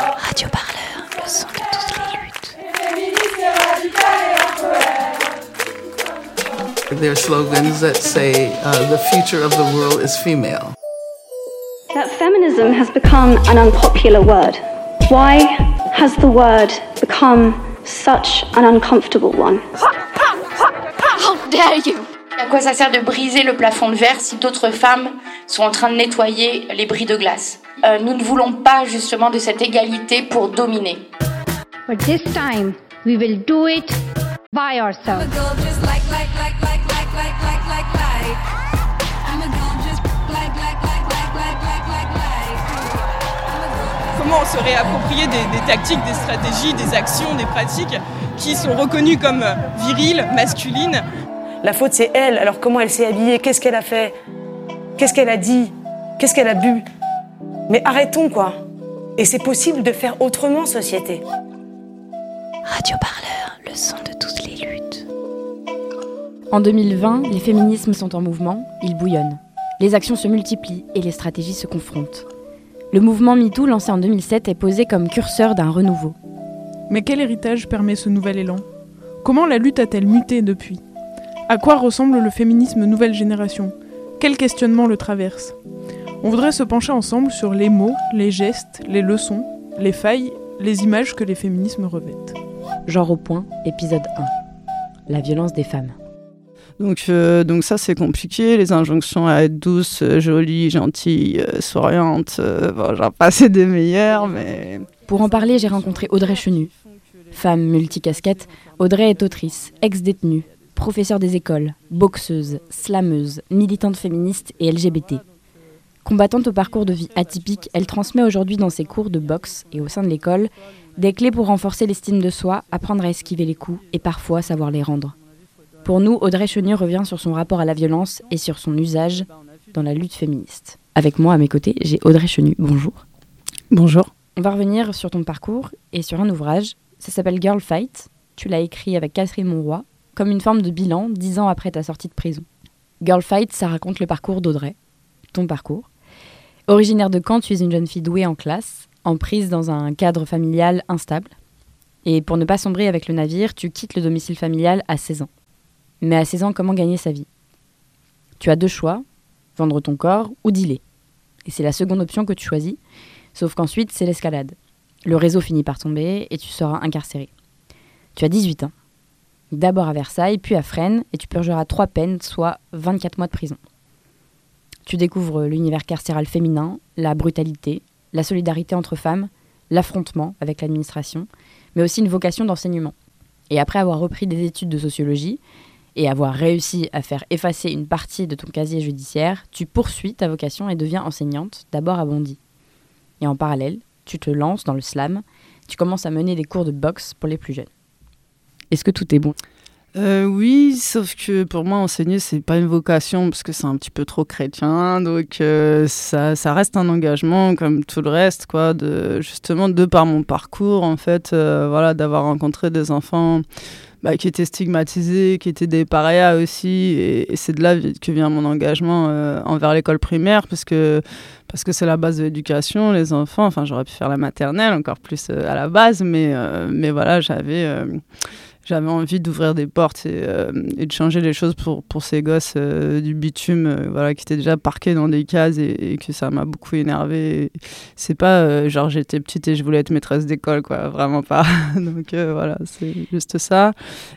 Radio Parleur, le son de toutes les luttes. There are slogans that say uh, the future of the world is female. That feminism has become an unpopular word. Why has the word become such an uncomfortable one? How dare you? À quoi ça sert de briser le plafond de verre si d'autres femmes sont en train de nettoyer les bris de glace? Euh, Nous ne voulons pas justement de cette égalité pour dominer. But this time, we will do it by ourselves. comment se réapproprier des, des tactiques, des stratégies, des actions, des pratiques qui sont reconnues comme viriles, masculines. La faute, c'est elle. Alors comment elle s'est habillée Qu'est-ce qu'elle a fait Qu'est-ce qu'elle a dit Qu'est-ce qu'elle a bu Mais arrêtons, quoi. Et c'est possible de faire autrement, société. Radio Parleur, le son de toutes les luttes. En 2020, les féminismes sont en mouvement, ils bouillonnent. Les actions se multiplient et les stratégies se confrontent. Le mouvement MeToo, lancé en 2007, est posé comme curseur d'un renouveau. Mais quel héritage permet ce nouvel élan? Comment la lutte a-t-elle muté depuis? À quoi ressemble le féminisme nouvelle génération? Quels questionnements le traversent On voudrait se pencher ensemble sur les mots, les gestes, les leçons, les failles, les images que les féminismes revêtent. Genre au point, épisode 1. La violence des femmes. Donc, euh, donc ça, c'est compliqué. Les injonctions à être douce, euh, jolie, gentille, euh, souriante, euh, bon, j'en passe des meilleures, mais... Pour en parler, j'ai rencontré Audrey Chenu. Femme multicasquette, Audrey est autrice, ex-détenue, professeure des écoles, boxeuse, slameuse, militante féministe et LGBT. Combattante au parcours de vie atypique, elle transmet aujourd'hui dans ses cours de boxe et au sein de l'école des clés pour renforcer l'estime de soi, apprendre à esquiver les coups et parfois savoir les rendre. Pour nous, Audrey Chenu revient sur son rapport à la violence et sur son usage dans la lutte féministe. Avec moi à mes côtés, j'ai Audrey Chenu. Bonjour. Bonjour. On va revenir sur ton parcours et sur un ouvrage. Ça s'appelle Girl Fight. Tu l'as écrit avec Catherine Monroy, comme une forme de bilan dix ans après ta sortie de prison. Girl Fight, ça raconte le parcours d'Audrey, ton parcours. Originaire de Caen, tu es une jeune fille douée en classe, en prise dans un cadre familial instable. Et pour ne pas sombrer avec le navire, tu quittes le domicile familial à 16 ans. Mais à 16 ans, comment gagner sa vie? Tu as deux choix, vendre ton corps ou dealer. Et c'est la seconde option que tu choisis, sauf qu'ensuite, c'est l'escalade. Le réseau finit par tomber et tu seras incarcéré. Tu as 18 ans. D'abord à Versailles, puis à Fresnes, et tu purgeras trois peines, soit 24 mois de prison. Tu découvres l'univers carcéral féminin, la brutalité, la solidarité entre femmes, l'affrontement avec l'administration, mais aussi une vocation d'enseignement. Et après avoir repris des études de sociologie et avoir réussi à faire effacer une partie de ton casier judiciaire, tu poursuis ta vocation et deviens enseignante, d'abord à Bondy. Et en parallèle, tu te lances dans le slam, tu commences à mener des cours de boxe pour les plus jeunes. Est-ce que tout est bon? Euh, oui, sauf que pour moi, enseigner, c'est pas une vocation parce que c'est un petit peu trop chrétien. Donc, euh, ça, ça reste un engagement comme tout le reste, quoi. Justement, de par mon parcours, en fait, euh, voilà, d'avoir rencontré des enfants bah, qui étaient stigmatisés, qui étaient des parias aussi. Et, et c'est de là que vient mon engagement envers l'école primaire parce que parce que c'est la base de l'éducation, les enfants. Enfin, j'aurais pu faire la maternelle encore plus à la base, mais, mais voilà, j'avais j'avais envie d'ouvrir des portes et, euh, et de changer les choses pour, pour ces gosses euh, du bitume euh, voilà, qui étaient déjà parqués dans des cases et, que ça m'a beaucoup énervé. C'est pas genre j'étais petite et je voulais être maîtresse d'école, quoi, vraiment pas. Donc voilà, c'est juste ça.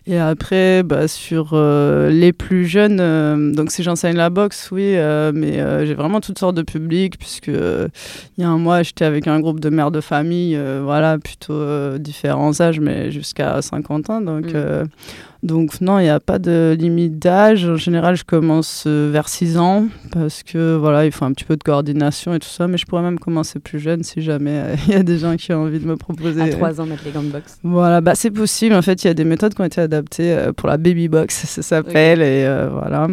Et après, bah, sur les plus jeunes, donc si j'enseigne la boxe, oui, mais j'ai vraiment toutes sortes de publics puisque il y a un mois, j'étais avec un groupe de mères de famille, voilà, plutôt différents âges, mais jusqu'à 50 ans. Mm. euh, donc non, il n'y a pas de limite d'âge. En général, je commence euh, vers 6 ans parce que voilà, il faut un petit peu de coordination et tout ça. Mais je pourrais même commencer plus jeune si jamais euh, il y a des gens qui ont envie de me proposer. À 3 ans, mettre les gants de boxe. Voilà, bah, c'est possible. En fait, il y a des méthodes qui ont été adaptées euh, pour la baby box, ça s'appelle. Et euh, voilà.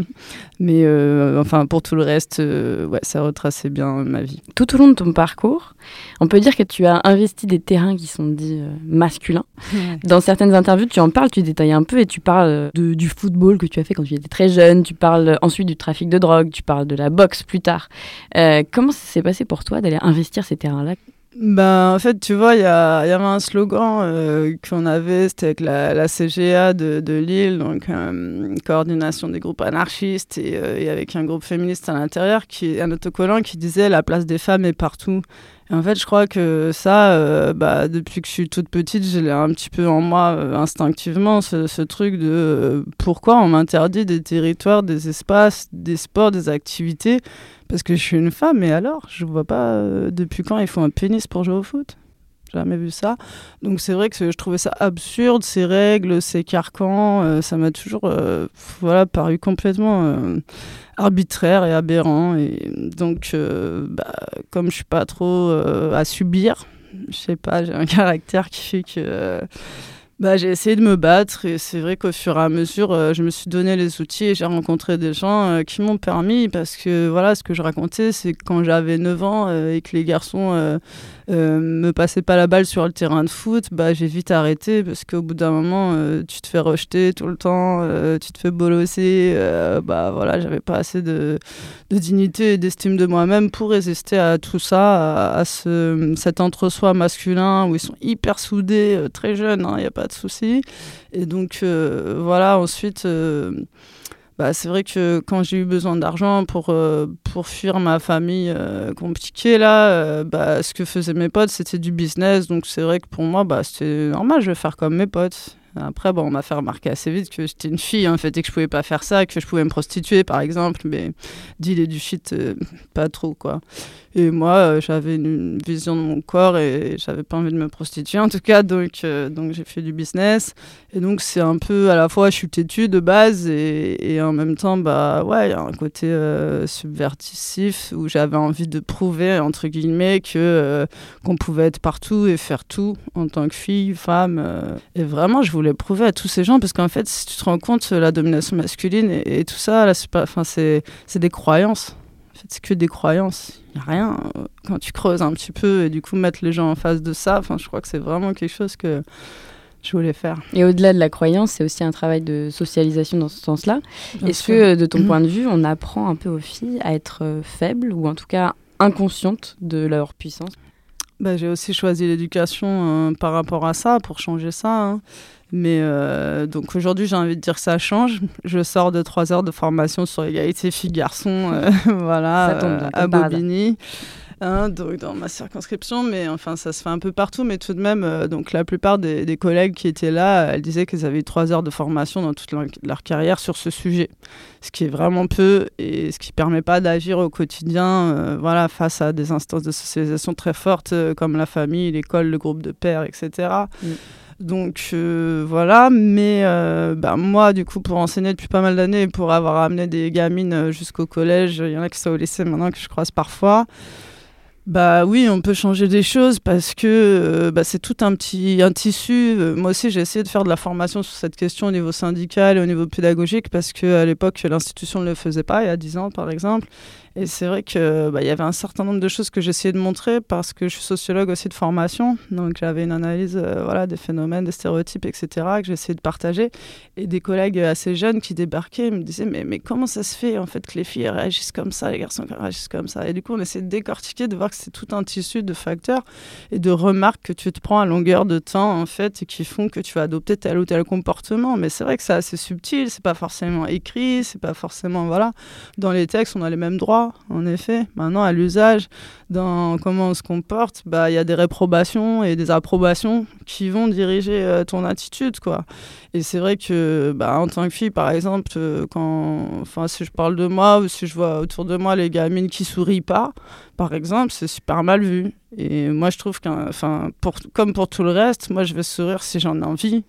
Mais euh, enfin, pour tout le reste, ouais, ça retraçait bien ma vie. Tout au long de ton parcours, on peut dire que tu as investi des terrains qui sont dits masculins. Dans certaines interviews, tu en parles, tu détailles un peu et tu parles euh, de- du football que tu as fait quand tu étais très jeune, tu parles ensuite du trafic de drogue, tu parles de la boxe plus tard. Euh, comment ça s'est passé pour toi d'aller investir ces terrains-là? Ben, en fait, tu vois, il y, avait un slogan euh, qu'on avait, c'était avec la, CGA de, de Lille, donc euh, coordination des groupes anarchistes, et, euh, et avec un groupe féministe à l'intérieur, qui un autocollant qui disait la place des femmes est partout. En fait, je crois que ça, euh, bah, depuis que je suis toute petite, je l'ai un petit peu en moi euh, instinctivement, ce, truc de euh, pourquoi on m'interdit des territoires, des espaces, des sports, des activités? Parce que je suis une femme, et alors? Je vois pas depuis quand il faut un pénis pour jouer au foot? Jamais vu ça. Donc c'est vrai que je trouvais ça absurde, ces règles, ces carcans. ça m'a toujours voilà, paru complètement arbitraire et aberrant. Et donc, euh, bah, comme je suis pas trop euh, à subir, je sais pas, j'ai un caractère qui fait que. Bah, j'ai essayé de me battre et c'est vrai qu'au fur et à mesure, euh, je me suis donné les outils et j'ai rencontré des gens euh, qui m'ont permis parce que voilà, ce que je racontais, c'est quand j'avais 9 ans euh, et que les garçons me passaient pas la balle sur le terrain de foot, bah, j'ai vite arrêté parce qu'au bout d'un moment, tu te fais rejeter tout le temps, tu te fais bolosser, bah voilà, j'avais pas assez de, de dignité et d'estime de moi-même pour résister à tout ça, à, ce, cet entre-soi masculin où ils sont hyper soudés, très jeunes, il n'y a pas de souci. Et donc euh, voilà, ensuite, euh, bah, c'est vrai que quand j'ai eu besoin d'argent pour, euh, pour fuir ma famille compliquée, là, bah, ce que faisaient mes potes, c'était du business. Donc c'est vrai que pour moi, bah, c'était normal, je vais faire comme mes potes. Après, bon, on m'a fait remarquer assez vite que j'étais une fille, en fait, et que je pouvais pas faire ça, que je pouvais me prostituer, par exemple, mais dealer du shit, pas trop, quoi. Et moi, euh, j'avais une, vision de mon corps et j'avais pas envie de me prostituer, en tout cas, donc, euh, donc j'ai fait du business. Et donc, c'est un peu, à la fois, je suis têtue de base, et, et en même temps, bah, ouais, il y a un côté euh, subversif où j'avais envie de prouver, entre guillemets, que qu'on pouvait être partout et faire tout en tant que fille, femme. Et vraiment, je voulais prouver à tous ces gens, parce qu'en fait, si tu te rends compte, la domination masculine et, et tout ça, là, c'est pas, enfin, c'est, c'est des croyances. Fait, c'est que des croyances. Il n'y a rien. euh, Quand tu creuses un petit peu et du coup mettre les gens en face de ça, je crois que c'est vraiment quelque chose que je voulais faire. Et au-delà de la croyance, c'est aussi un travail de socialisation dans ce sens-là. Est-ce que, de ton Mhm. point de vue, on apprend un peu aux filles à être euh, faibles ou en tout cas inconscientes de leur puissance? Bah, j'ai aussi choisi l'éducation euh, par rapport à ça, pour changer ça. hein. Mais euh, donc aujourd'hui, j'ai envie de dire que ça change. Je sors de trois heures de formation sur l'égalité filles-garçons, euh, voilà, tombe euh, à. Bobigny. hein, donc dans ma circonscription, mais enfin ça se fait un peu partout, mais tout de même, donc la plupart des, des collègues qui étaient là, elles disaient qu'elles avaient eu trois heures de formation dans toute leur, leur carrière sur ce sujet, ce qui est vraiment peu et ce qui permet pas d'agir au quotidien, voilà, face à des instances de socialisation très fortes comme la famille, l'école, le groupe de pères, etc. Mm. Donc euh, voilà, mais euh, bah, moi du coup pour enseigner depuis pas mal d'années, pour avoir amené des gamines euh, jusqu'au collège, il y en a qui sont au lycée maintenant que je croise parfois. Bah oui, on peut changer des choses parce que bah, c'est tout un petit un tissu. Moi aussi, j'ai essayé de faire de la formation sur cette question au niveau syndical et au niveau pédagogique parce que à l'époque, l'institution ne le faisait pas, il y a 10 ans par exemple. Et c'est vrai que bah, y avait un certain nombre de choses que j'essayais de montrer parce que je suis sociologue aussi de formation, donc j'avais une analyse euh, voilà des phénomènes, des stéréotypes, etc. que j'essayais de partager. Et des collègues assez jeunes qui débarquaient me disaient mais mais comment ça se fait en fait que les filles réagissent comme ça, les garçons réagissent comme ça? Et du coup, on essaie de décortiquer, de voir que c'est tout un tissu de facteurs et de remarques que tu te prends à longueur de temps en fait et qui font que tu vas adopter tel ou tel comportement. Mais c'est vrai que c'est assez subtil, c'est pas forcément écrit, c'est pas forcément voilà. Dans les textes, on a les mêmes droits, en effet. Maintenant, à l'usage, dans comment on se comporte, bah il y a des réprobations et des approbations qui vont diriger euh, ton attitude quoi. Et c'est vrai que bah, en tant que fille, par exemple, euh, quand, enfin si je parle de moi ou si je vois autour de moi les gamines qui sourient pas, par exemple, c'est super mal vu. Et moi, je trouve qu'un, enfin, pour, comme pour tout le reste, moi, je vais sourire si j'en ai envie,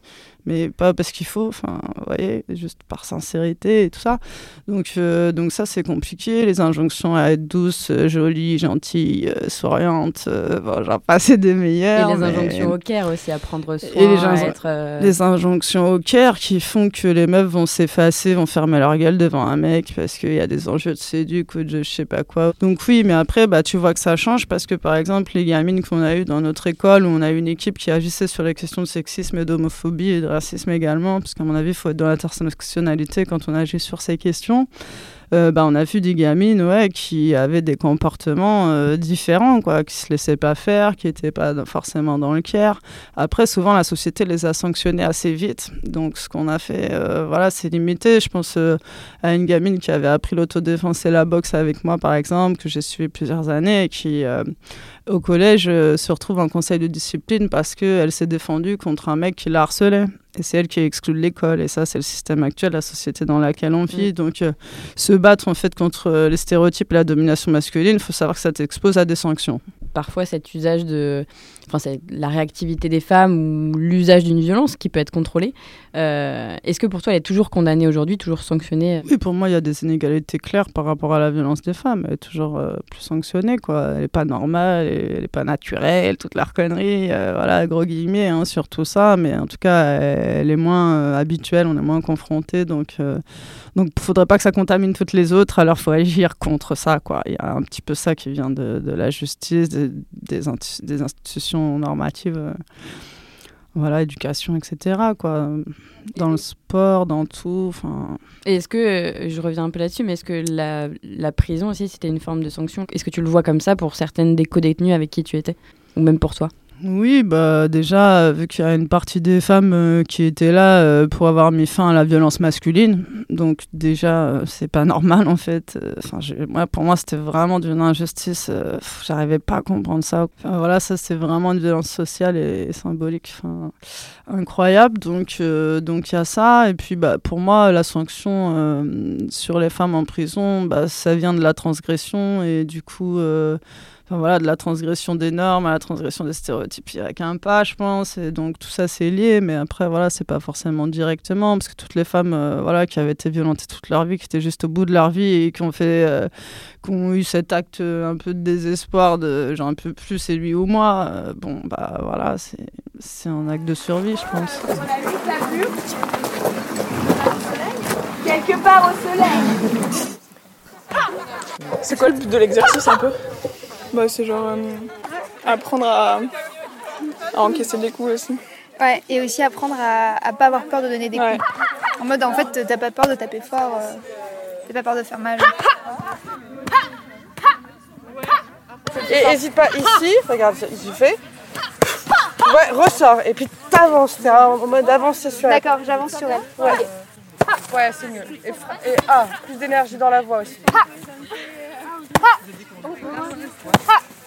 mais pas parce qu'il faut. Enfin, vous voyez, juste par sincérité et tout ça. Donc, euh, donc ça, c'est compliqué. Les injonctions à être douce, euh, jolie, gentille, euh, souriante, euh, bon, j'en passe des Et meilleures. les mais- injonctions au care aussi à prendre soin, Et les gens- à être... les injonctions au care qui font que les meufs vont s'effacer, vont fermer leur gueule devant un mec parce qu'il y a des enjeux de séduc ou de je sais pas quoi. Donc oui, mais après, bah, tu vois que ça change parce que par exemple, les gamines qu'on a eues dans notre école, où on a eu une équipe qui agissait sur les questions de sexisme et d'homophobie et de racisme également, parce qu'à mon avis, il faut être dans l'intersectionnalité quand on agit sur ces questions. Euh, bah, on a vu des gamines qui avaient des comportements euh, différents, quoi, qui se laissaient pas faire, qui n'étaient pas forcément dans le care. Après, souvent, la société les a sanctionnés assez vite. Donc, ce qu'on a fait, euh, voilà, c'est limité. Je pense à une gamine qui avait appris l'autodéfense et la boxe avec moi, par exemple, que j'ai suivi plusieurs années et qui au collège se retrouve en conseil de discipline parce qu'elle s'est défendue contre un mec qui la harcelait. Et c'est elle qui est exclue de l'école. Et ça, c'est le système actuel, la société dans laquelle on vit. Mm. Donc, euh, se battre en fait contre euh, les stéréotypes et la domination masculine, il faut savoir que ça t'expose à des sanctions. Parfois, cet usage de enfin, c'est la réactivité des femmes ou l'usage d'une violence qui peut être contrôlée. Euh, est-ce que pour toi, elle est toujours condamnée aujourd'hui, toujours sanctionnée? Oui, pour moi, il y a des inégalités claires par rapport à la violence des femmes. Elle est toujours euh, plus sanctionnée, quoi. Elle n'est pas normale, elle n'est pas naturelle, toute la connerie, euh, voilà, gros guillemets, hein, sur tout ça. Mais en tout cas, elle, est moins habituelle, on est moins confronté. Donc, donc, il ne faudrait pas que ça contamine toutes les autres. Alors, faut agir contre ça, quoi. Il y a un petit peu ça qui vient de, la justice, des, des institutions normative euh, voilà, éducation, etc. Quoi. Dans le sport, dans tout. Enfin. Est-ce que, je reviens un peu là-dessus, mais est-ce que la, la, prison aussi, c'était une forme de sanction? Est-ce que tu le vois comme ça pour certaines des co-détenues avec qui tu étais? Ou même pour toi? Oui, bah déjà, vu qu'il y a une partie des femmes euh, qui étaient là euh, pour avoir mis fin à la violence masculine, donc déjà, euh, c'est pas normal en fait. Enfin, moi, pour moi, c'était vraiment d'une injustice. J'arrivais pas à comprendre ça. voilà, ça, c'est vraiment une violence sociale et, symbolique, enfin, incroyable. Donc, donc il y a ça. Et puis, bah, pour moi, la sanction sur les femmes en prison, bah, ça vient de la transgression et du coup voilà, de la transgression des normes à la transgression des stéréotypes, il n'y a qu'un pas, je pense. Et donc tout ça, c'est lié. Mais après, voilà, c'est pas forcément directement. Parce que toutes les femmes euh, voilà, qui avaient été violentées toute leur vie, qui étaient juste au bout de leur vie et qui ont, fait, euh, qui ont eu cet acte un peu de désespoir de genre un peu plus c'est lui ou moi, euh, bon, bah voilà, c'est un acte de survie, je pense. Quelque part au soleil. C'est quoi le but de l'exercice un peu? Bah, c'est genre euh, apprendre à, encaisser des coups aussi. Ouais, et aussi apprendre à, à pas avoir peur de donner des coups. En mode, en fait, t'as pas peur de taper fort, euh, t'as pas peur de faire mal. Et n'hésite pas ici, regarde, il fait. Ouais, ressort, et puis t'avances, t'es en mode avancer sur elle. D'accord, j'avance sur elle. Ouais, ouais c'est mieux. Et, et ah, plus d'énergie dans la voix aussi.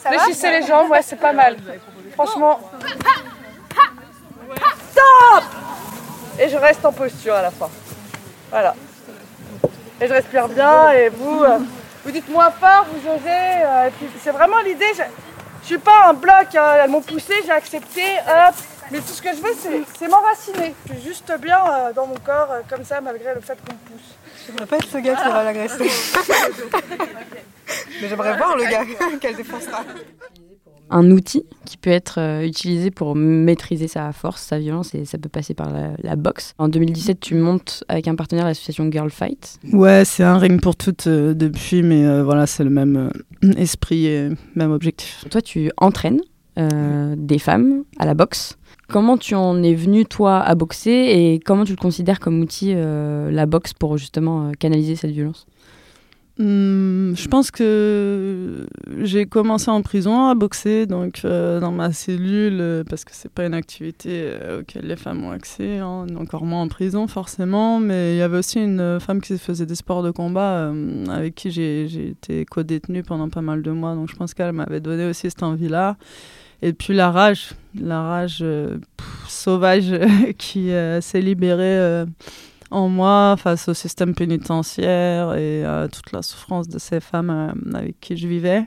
Fléchissez les jambes, ouais, c'est pas mal. Franchement. Stop Et je reste en posture à la fin. Voilà. Et je respire bien et vous, euh, vous dites moins fort, vous osez. Euh, c'est vraiment l'idée. Je, je suis pas un bloc, hein, elles m'ont poussé, j'ai accepté, hop. Mais tout ce que je veux, c'est m'enraciner. Je suis juste bien euh, dans mon corps, comme ça, malgré le fait qu'on me pousse. Je voudrais pas être ce gars qui va l'agresser. Mais j'aimerais voir le gars qu'elle défoncera. Un outil qui peut être euh, utilisé pour maîtriser sa force, sa violence, et ça peut passer par la, boxe. En 2017, tu montes avec un partenaire l'association Girl Fight. Ouais, c'est un ring pour toutes euh, depuis, mais euh, voilà, c'est le même esprit et même objectif. Toi, tu entraînes des femmes à la boxe. Comment tu en es venu, toi, à boxer et comment tu le considères comme outil, la boxe, pour justement canaliser cette violence? Hmm, je pense que j'ai commencé en prison à boxer, donc euh, dans ma cellule, euh, parce que c'est pas une activité euh, auquel les femmes ont accès, hein, encore moins en prison forcément. Mais il y avait aussi une femme qui faisait des sports de combat avec qui j'ai été co-détenue pendant pas mal de mois, donc je pense qu'elle m'avait donné aussi cette envie-là. Et puis la rage, la rage sauvage qui s'est libérée en moi face au système pénitentiaire et à toute la souffrance de ces femmes euh, avec qui je vivais.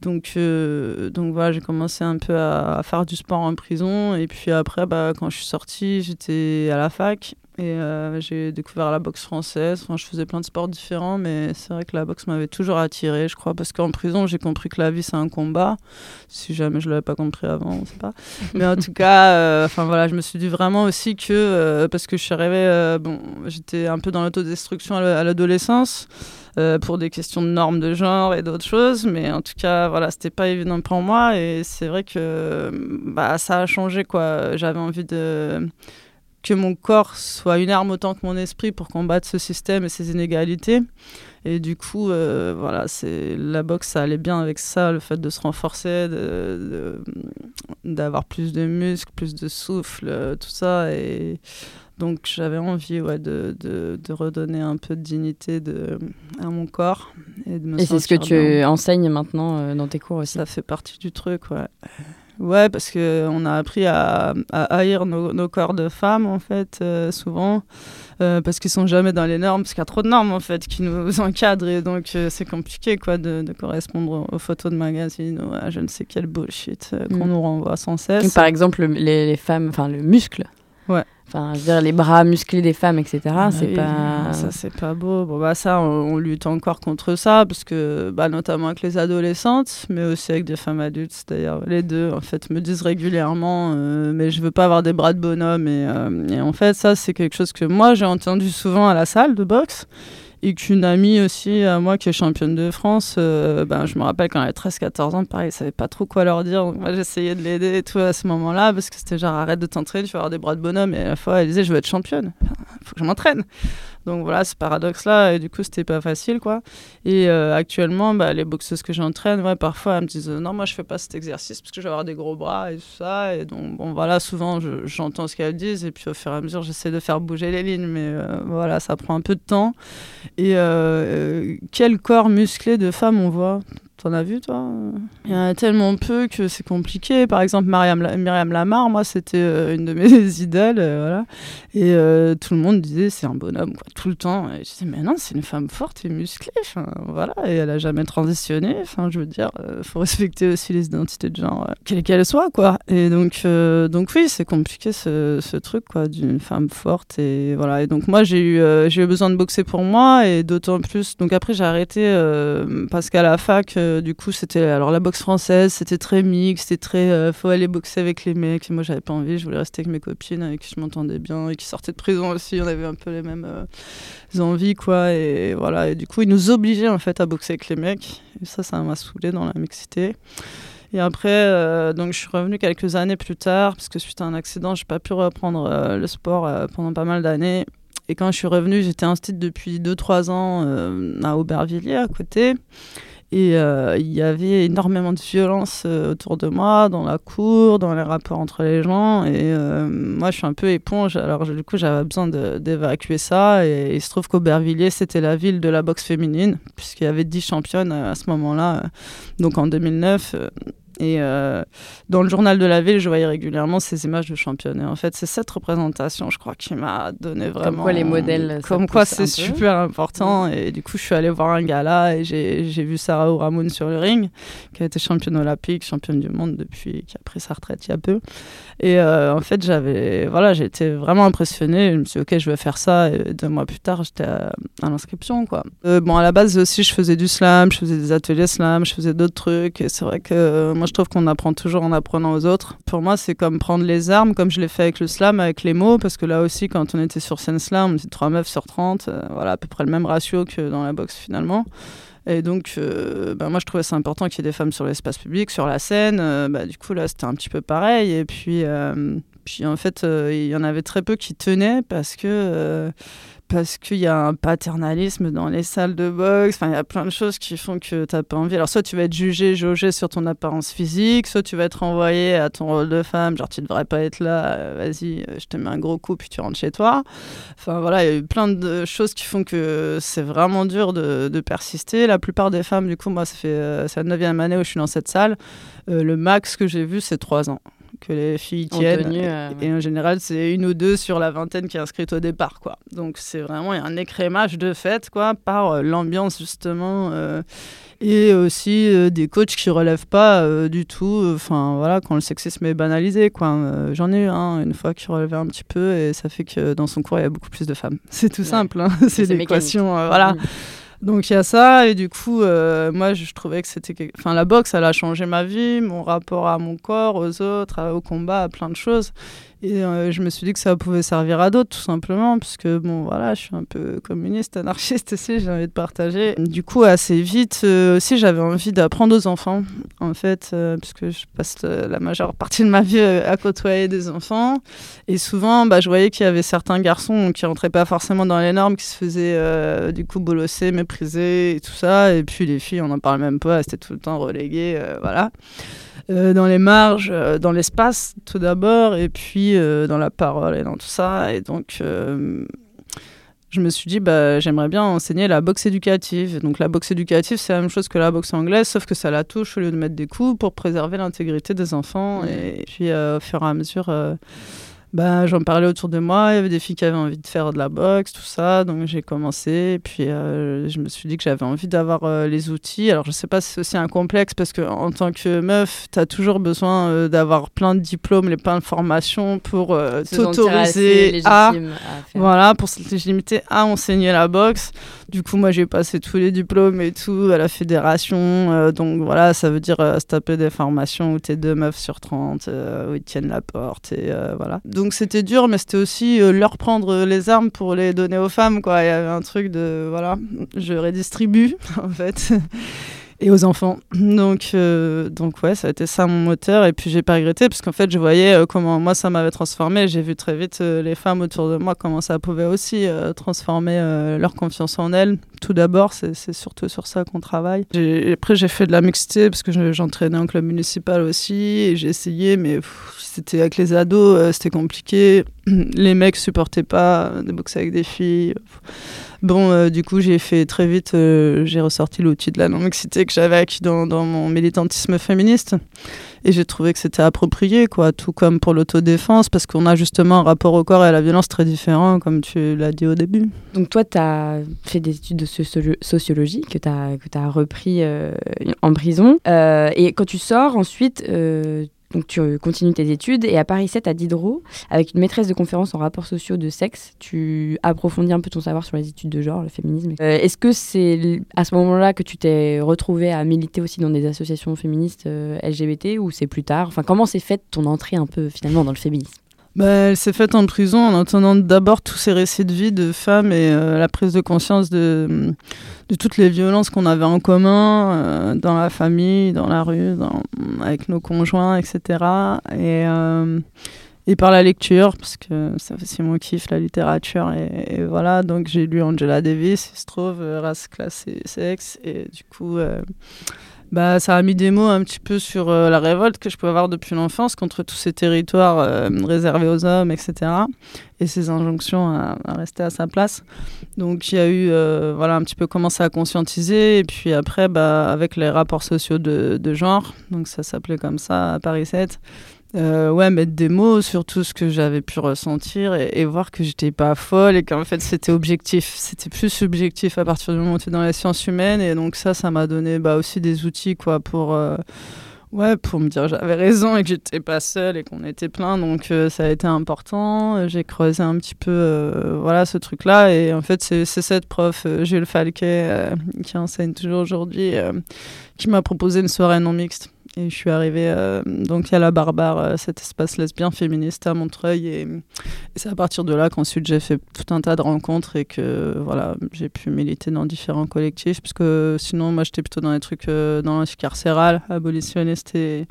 Donc, euh, donc voilà, j'ai commencé un peu à, faire du sport en prison. Et puis après, bah, quand je suis sortie, j'étais à la fac. Et euh, j'ai découvert la boxe française. Enfin, je faisais plein de sports différents, mais c'est vrai que la boxe m'avait toujours attirée, je crois, parce qu'en prison, j'ai compris que la vie, c'est un combat. Si jamais je l'avais pas compris avant, on sait pas. Mais en tout cas, euh, enfin voilà, je me suis dit vraiment aussi que, euh, parce que je suis arrivée, bon, j'étais un peu dans l'autodestruction à l'adolescence. pour des questions de normes de genre et d'autres choses. Mais en tout cas, voilà, c'était pas évident pour moi. Et c'est vrai que bah, ça a changé, quoi. J'avais envie de que mon corps soit une arme autant que mon esprit pour combattre ce système et ces inégalités. Et du coup, euh, voilà, c'est la boxe, ça allait bien avec ça, le fait de se renforcer, d'avoir plus de muscles, plus de souffle, euh, tout ça. Et donc, j'avais envie ouais, de, de, de redonner un peu de dignité de, à mon corps. Et, Et c'est ce que tu bien. enseignes maintenant euh, dans tes cours aussi. Ça fait partie du truc, ouais. Ouais, parce qu'on a appris à, à haïr nos, nos corps de femmes, en fait, euh, souvent, euh, parce qu'ils sont jamais dans les normes, parce qu'il y a trop de normes, en fait, qui nous encadrent, et donc euh, c'est compliqué, quoi, de, de correspondre aux, photos de magazines, ou à je ne sais quel bullshit qu'on Mm. nous renvoie sans cesse. Par exemple, les, les femmes, enfin le muscle. Ouais. Enfin, je veux dire, les bras musclés des femmes, etc. Ah c'est oui, pas. Ça, c'est pas beau. Bon, bah, ça, on, on lutte encore contre ça, parce que, bah, notamment avec les adolescentes, mais aussi avec des femmes adultes. D'ailleurs, les deux, en fait, me disent régulièrement, euh, mais je veux pas avoir des bras de bonhomme. Et, euh, et en fait, ça, c'est quelque chose que moi, j'ai entendu souvent à la salle de boxe. Et qu'une amie aussi à moi qui est championne de France, euh, ben, je me rappelle quand elle avait 13-14 ans, pareil, elle savait pas trop quoi leur dire. Donc moi j'essayais de l'aider et tout à ce moment-là parce que c'était genre arrête de t'entraîner, tu vas avoir des bras de bonhomme. Et à la fois elle disait je veux être championne, il faut que je m'entraîne. Donc voilà, ce paradoxe-là, et du coup c'était pas facile quoi. Et euh, actuellement, bah, les boxeuses que j'entraîne, ouais, parfois elles me disent euh, non, moi je fais pas cet exercice parce que je vais avoir des gros bras et tout ça. Et donc bon voilà, souvent je- j'entends ce qu'elles disent et puis au fur et à mesure j'essaie de faire bouger les lignes, mais euh, voilà, ça prend un peu de temps. Et quel corps musclé de femme on voit? T'en as vu, toi Il y en a tellement peu que c'est compliqué. Par exemple, Myriam, La- Myriam Lamar, moi, c'était euh, une de mes idoles. euh. Et euh, tout le monde disait, c'est un bonhomme, tout le temps. Et je disais, mais non, c'est une femme forte et musclée. Voilà. Et elle a jamais transitionné. Je veux dire, il faut respecter aussi les identités de genre, euh, quelles qu'elles soient, quoi. Et donc, euh, donc oui, c'est compliqué ce, truc, d'une femme forte. Et voilà. Et donc, moi, j'ai eu, euh, besoin de boxer pour moi. Et d'autant plus. Donc, après, j'ai arrêté euh, parce qu'à la fac, euh, du coup, c'était. Alors, la boxe française, c'était très mixte. C'était très. euh, faut aller boxer avec les mecs. Et moi, j'avais pas envie. Je voulais rester avec mes copines avec qui je m'entendais bien et qui sortaient de prison aussi. On avait un peu les mêmes euh, envies, quoi. Et voilà. Et du coup, ils nous obligeaient, en fait, à boxer avec les mecs. Et ça, ça m'a saoulé dans la mixité. Et après, euh, donc je suis revenue quelques années plus tard, parce que suite à un accident, j'ai pas pu reprendre euh, le sport euh, pendant pas mal d'années. Et quand je suis revenue, j'étais instite depuis 2-3 ans euh, à Aubervilliers, à côté. Et euh, il y avait énormément de violence euh, autour de moi, dans la cour, dans les rapports entre les gens. Et euh, moi, je suis un peu éponge. Alors, du coup, j'avais besoin d'évacuer ça. Et il se trouve qu'Aubervilliers, c'était la ville de la boxe féminine, puisqu'il y avait 10 championnes à ce moment-là, donc en 2009. Euh, et euh, dans le journal de la ville, je voyais régulièrement ces images de championnes. Et en fait, c'est cette représentation, je crois, qui m'a donné vraiment. quoi les modèles, ça Comme quoi, c'est super important. Et du coup, je suis allée voir un gala et j'ai vu Sarah Ouramoun sur le ring, qui a été championne olympique, championne du monde depuis, qui a pris sa retraite il y a peu. Et euh, en fait, j'avais, voilà, été vraiment impressionnée. Je me suis dit, ok, je vais faire ça. Et deux mois plus tard, j'étais à, à l'inscription, quoi. Euh, bon, à la base aussi, je faisais du slam, je faisais des ateliers slam, je faisais d'autres trucs. Et c'est vrai que euh, moi, je trouve qu'on apprend toujours en apprenant aux autres. Pour moi, c'est comme prendre les armes, comme je l'ai fait avec le slam, avec les mots, parce que là aussi, quand on était sur scène slam, on était 3 meufs sur 30, euh, voilà, à peu près le même ratio que dans la boxe finalement. Et donc, euh, bah, moi, je trouvais ça important qu'il y ait des femmes sur l'espace public, sur la scène. Euh, bah, du coup, là, c'était un petit peu pareil. Et puis, euh, puis en fait, il y en avait très peu qui tenaient parce que. Parce qu'il y a un paternalisme dans les salles de boxe. Enfin, il y a plein de choses qui font que tu n'as pas envie. Alors, soit tu vas être jugé, jaugé sur ton apparence physique, soit tu vas être renvoyé à ton rôle de femme. Genre, tu ne devrais pas être là, euh, vas-y, euh, je te mets un gros coup, puis tu rentres chez toi. Enfin, voilà, il y a eu plein de choses qui font que c'est vraiment dur de, persister. La plupart des femmes, du coup, moi, ça fait euh, c'est la 9 année où je suis dans cette salle. Euh, le max que j'ai vu, c'est 3 ans que les filles En tiennent. euh, et en général, c'est une ou deux sur la vingtaine qui est inscrite au départ, quoi. Donc c'est vraiment un écrémage de fait, quoi, par euh, l'ambiance justement, euh, et aussi euh, des coachs qui relèvent pas euh, du tout. Enfin voilà, quand le sexisme est banalisé, quoi. J'en ai eu un une fois qui relevait un petit peu, et ça fait que dans son cours il y a beaucoup plus de femmes. C'est tout simple, hein. c'est l'équation, voilà. Mm. Donc il y a ça et du coup euh, moi je, trouvais que c'était quelque- enfin la boxe elle a changé ma vie, mon rapport à mon corps, aux autres, au combat, à plein de choses Et euh, je me suis dit que ça pouvait servir à d'autres, tout simplement, parce que, bon, voilà, je suis un peu communiste, anarchiste aussi, j'ai envie de partager. Du coup, assez vite euh, aussi, j'avais envie d'apprendre aux enfants, en fait, euh, puisque je passe la majeure partie de ma vie à côtoyer des enfants. Et souvent, bah, je voyais qu'il y avait certains garçons qui rentraient pas forcément dans les normes, qui se faisaient, du coup, bolosser, mépriser et tout ça. Et puis les filles, on n'en parle même pas, c'était tout le temps relégué, voilà. Euh, dans les marges, euh, dans l'espace tout d'abord, et puis euh, dans la parole et dans tout ça. Et donc, je me suis dit, bah, j'aimerais bien enseigner la boxe éducative. Donc, la boxe éducative, c'est la même chose que la boxe anglaise, sauf que ça la touche au lieu de mettre des coups pour préserver l'intégrité des enfants. Et puis, au fur et à mesure bah, j'en parlais autour de moi. Il y avait des filles qui avaient envie de faire de la boxe, tout ça. Donc j'ai commencé. Et puis euh, je me suis dit que j'avais envie d'avoir euh, les outils. Alors je sais pas si c'est aussi un complexe parce qu'en tant que meuf, tu as toujours besoin euh, d'avoir plein de diplômes, les plein de formations pour t'autoriser à, à voilà, pour se légitimer à enseigner la boxe. Du coup, moi j'ai passé tous les diplômes et tout à la fédération. donc voilà, ça veut dire se taper des formations où t'es deux meufs sur 30, où ils tiennent la porte. Et voilà. Donc c'était dur, mais c'était aussi euh, leur prendre les armes pour les donner aux femmes. Quoi. Il y avait un truc de, voilà, je redistribue en fait et aux enfants. Donc, euh, donc ouais, ça a été ça mon moteur. Et puis j'ai pas regretté parce qu'en fait, je voyais euh, comment moi ça m'avait transformé. J'ai vu très vite euh, les femmes autour de moi comment ça pouvait aussi transformer leur confiance en elles. Tout d'abord, c'est surtout sur ça qu'on travaille. Après, j'ai fait de la mixité parce que j'entraînais en club municipal aussi et j'ai essayé, mais c'était avec les ados, c'était compliqué. Les mecs supportaient pas de boxer avec des filles. Bon, euh, du coup, j'ai fait très vite, euh, j'ai ressorti l'outil de la non-mixité que j'avais acquis dans, mon militantisme féministe. Et j'ai trouvé que c'était approprié, quoi, tout comme pour l'autodéfense, parce qu'on a justement un rapport au corps et à la violence très différent, comme tu l'as dit au début. Donc, toi, tu as fait des études de sociologie que tu as, que as repris euh, en prison. et quand tu sors, ensuite, donc tu continues tes études et à Paris 7 à Diderot, avec une maîtresse de conférence en rapports sociaux de sexe, tu approfondis un peu ton savoir sur les études de genre, le féminisme. Euh, est-ce que c'est à ce moment-là que tu t'es retrouvé à militer aussi dans des associations féministes euh, LGBT ou c'est plus tard? Enfin, comment s'est faite ton entrée un peu finalement dans le féminisme? Bah, elle s'est faite en prison en entendant d'abord tous ces récits de vie de femmes et euh, la prise de conscience de, toutes les violences qu'on avait en commun euh, dans la famille, dans la rue, dans, avec nos conjoints, etc. Et, euh, et par la lecture, parce que ça c'est mon kiff, la littérature. Et, voilà, donc j'ai lu Angela Davis, il se trouve, Race, classe et sexe. Et du coup bah, ça a mis des mots un petit peu sur euh, la révolte que je peux avoir depuis l'enfance contre tous ces territoires euh, réservés aux hommes, etc. Et ces injonctions à, rester à sa place. Donc il y a eu, euh, voilà, un petit peu commencé à conscientiser. Et puis après, bah, avec les rapports sociaux de, de genre, donc ça s'appelait comme ça à Paris 7, euh, ouais, mettre des mots sur tout ce que j'avais pu ressentir et, voir que j'étais pas folle et qu'en fait c'était objectif. C'était plus subjectif à partir du moment où tu es dans les sciences humaines et donc ça, ça m'a donné bah, aussi des outils quoi pour. Euh, ouais, pour me dire j'avais raison et que j'étais pas seule et qu'on était plein, donc euh, ça a été important. J'ai creusé un petit peu, voilà, ce truc-là. Et en fait, c'est cette prof, Jules Falquet, qui enseigne toujours aujourd'hui, qui m'a proposé une soirée non mixte. Et je suis arrivée euh, donc à la Barbare, euh, cet espace lesbien féministe à Montreuil. Et, c'est à partir de là qu'ensuite j'ai fait tout un tas de rencontres et que voilà, j'ai pu militer dans différents collectifs. Parce que sinon, moi j'étais plutôt dans les trucs euh, dans l'anticarcéral, abolitionniste et,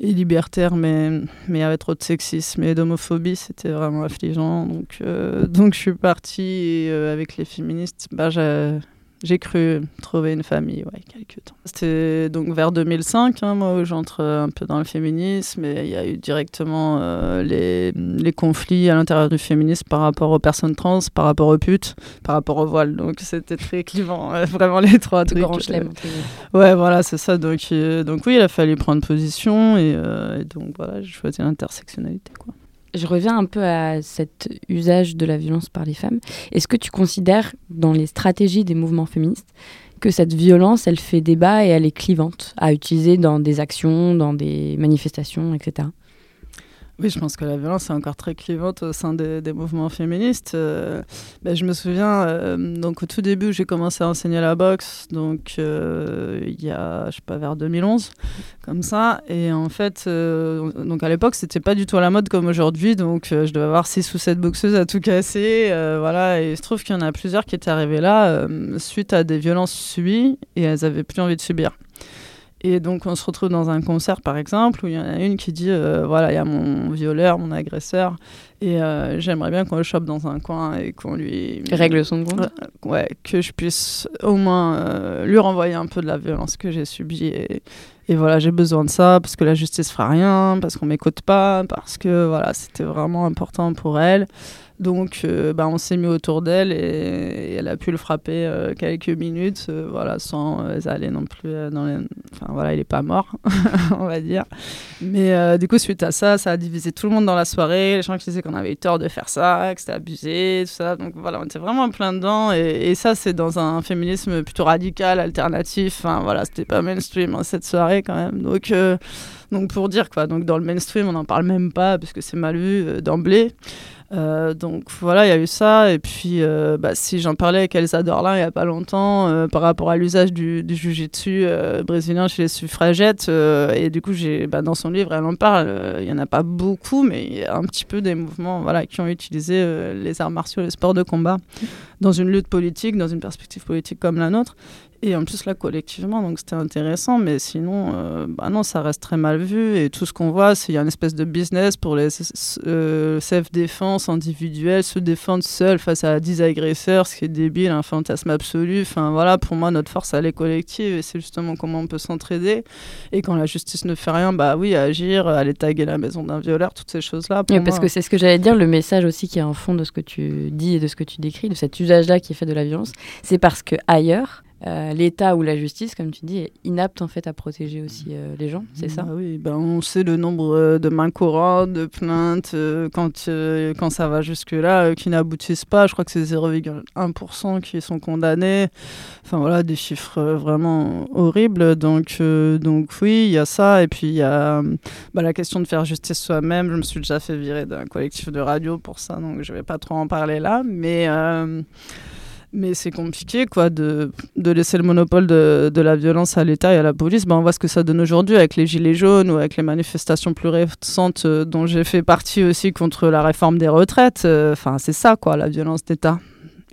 et, libertaire, mais mais il y avait trop de sexisme et d'homophobie, c'était vraiment affligeant. Donc, donc je suis partie avec les féministes. Bah, j'ai j'ai cru trouver une famille, ouais, quelques temps. C'était donc vers 2005, hein, moi, où j'entre un peu dans le féminisme, et il y a eu directement euh, les, les, conflits à l'intérieur du féminisme par rapport aux personnes trans, par rapport aux putes, par rapport au voile. Donc c'était très clivant, vraiment les trois trucs. Grand chelem. Ouais, voilà, c'est ça. Donc, euh, donc oui, il a fallu prendre position, et, euh, et donc voilà, j'ai choisi l'intersectionnalité, quoi je reviens un peu à cet usage de la violence par les femmes. Est-ce que tu considères, dans les stratégies des mouvements féministes, que cette violence, elle fait débat et elle est clivante à utiliser dans des actions, dans des manifestations, etc. Oui, je pense que la violence est encore très clivante au sein des, mouvements féministes. Euh, ben, je me souviens, euh, donc au tout début, j'ai commencé à enseigner la boxe, donc euh, y a, je sais pas, vers 2011, comme ça. Et en fait, donc à l'époque, c'était pas du tout à la mode comme aujourd'hui, donc je devais avoir 6 ou 7 boxeuses à tout casser. voilà, et il se trouve qu'il y en a plusieurs qui étaient arrivées là suite à des violences subies et elles avaient plus envie de subir. Et donc, on se retrouve dans un concert, par exemple, où il y en a une qui dit euh, Voilà, il y a mon violeur, mon agresseur, et euh, j'aimerais bien qu'on le chope dans un coin et qu'on lui. Règle son compte Ouais, que je puisse au moins euh, lui renvoyer un peu de la violence que j'ai subie. Et, et voilà, j'ai besoin de ça parce que la justice fera rien, parce qu'on m'écoute pas, parce que voilà, c'était vraiment important pour elle. Donc, euh, bah, on s'est mis autour d'elle et, elle a pu le frapper euh, quelques minutes, euh, voilà, sans aller non plus dans les... Enfin, voilà, il n'est pas mort, on va dire. Mais du coup, suite à ça, ça a divisé tout le monde dans la soirée. Les gens qui disaient qu'on avait eu tort de faire ça, que c'était abusé, tout ça. Donc voilà, on était vraiment plein dedans. Et, et ça, c'est dans un féminisme plutôt radical, alternatif. Enfin, voilà, c'était pas mainstream hein, cette soirée quand même. Donc... donc pour dire quoi, donc dans le mainstream on n'en parle même pas parce que c'est mal vu d'emblée. Euh, donc voilà, il y a eu ça. Et puis, euh, bah, si j'en parlais avec Elsa Dorlin il n'y a pas longtemps, euh, par rapport à l'usage du, du jujitsu brésilien chez les suffragettes, et du coup, bah, dans son livre, elle en parle. Il n'y en a pas beaucoup, mais il y a un petit peu des mouvements voilà, qui ont utilisé les arts martiaux, les sports de combat dans une lutte politique, dans une perspective politique comme la nôtre. Et en plus, là, collectivement, donc c'était intéressant, mais sinon, euh, bah non, ça reste très mal vu. Et tout ce qu'on voit, c'est qu'il y a une espèce de business pour les euh, self-défense individuelle, se défendre seul face à 10 agresseurs, ce qui est débile, un fantasme absolu. Enfin, voilà, pour moi, notre force, elle est collective et c'est justement comment on peut s'entraider. Et quand la justice ne fait rien, bah oui, agir, aller taguer la maison d'un violeur, toutes ces choses-là. Oui, parce que c'est ce que j'allais dire, le message aussi qui est en fond de ce que tu dis et de ce que tu décris, de cet usage-là qui est fait de la violence, c'est parce que ailleurs, euh, l'État ou la justice, comme tu dis, est inapte en fait à protéger aussi euh, les gens, c'est ça? Bah Oui, ben, on sait le nombre euh, de mains courantes, de plaintes, quand, quand ça va jusque-là, qui n'aboutissent pas. Je crois que c'est 0,1% qui sont condamnés. Enfin voilà, des chiffres vraiment horribles. Donc, donc oui, il y a ça. Et puis il y a bah, la question de faire justice soi-même. Je me suis déjà fait virer d'un collectif de radio pour ça, donc je ne vais pas trop en parler là. Mais mais c'est compliqué quoi de, de, laisser le monopole de, de la violence à l'État et à la police. Ben, on voit ce que ça donne aujourd'hui avec les Gilets jaunes ou avec les manifestations plus récentes euh, dont j'ai fait partie aussi contre la réforme des retraites. Euh, enfin, c'est ça quoi, la violence d'État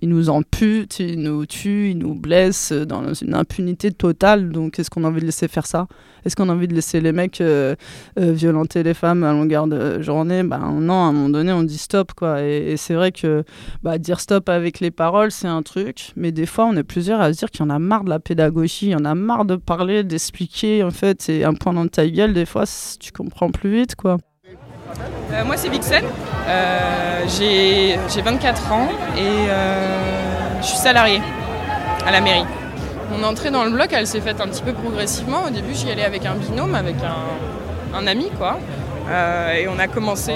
ils nous amputent, ils nous tuent, ils nous blessent dans une impunité totale. Donc, est-ce qu'on a envie de laisser faire ça? Est-ce qu'on a envie de laisser les mecs euh, euh, violenter les femmes à longueur de journée? Ben non, à un moment donné, on dit stop, quoi. Et, c'est vrai que bah, dire stop avec les paroles, c'est un truc. Mais des fois, on est plusieurs à se dire qu'il y en a marre de la pédagogie, il y en a marre de parler, d'expliquer. En fait, c'est un point dans ta gueule, des fois, tu comprends plus vite, quoi. Euh, moi, c'est Vixen. Euh, j'ai 24 ans et euh, je suis salariée à la mairie. Mon entrée dans le bloc, elle s'est faite un petit peu progressivement. Au début, j'y allais avec un binôme, avec un, ami, quoi. et on a commencé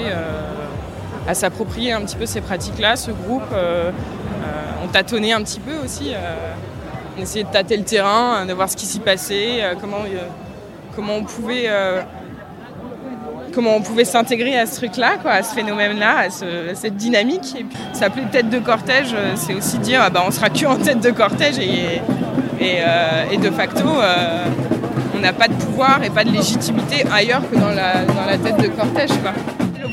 à s'approprier un petit peu ces pratiques-là, ce groupe. on tâtonnait un petit peu aussi. on essayait de tâter le terrain, de voir ce qui s'y passait, comment, comment on pouvait comment on pouvait s'intégrer à ce truc-là, à ce phénomène-là, à, cette dynamique. Et puis, s'appeler tête de cortège, euh, c'est aussi dire ah bah, on sera que en tête de cortège et, euh, de facto euh, on n'a pas de pouvoir et pas de légitimité ailleurs que dans la, tête de cortège.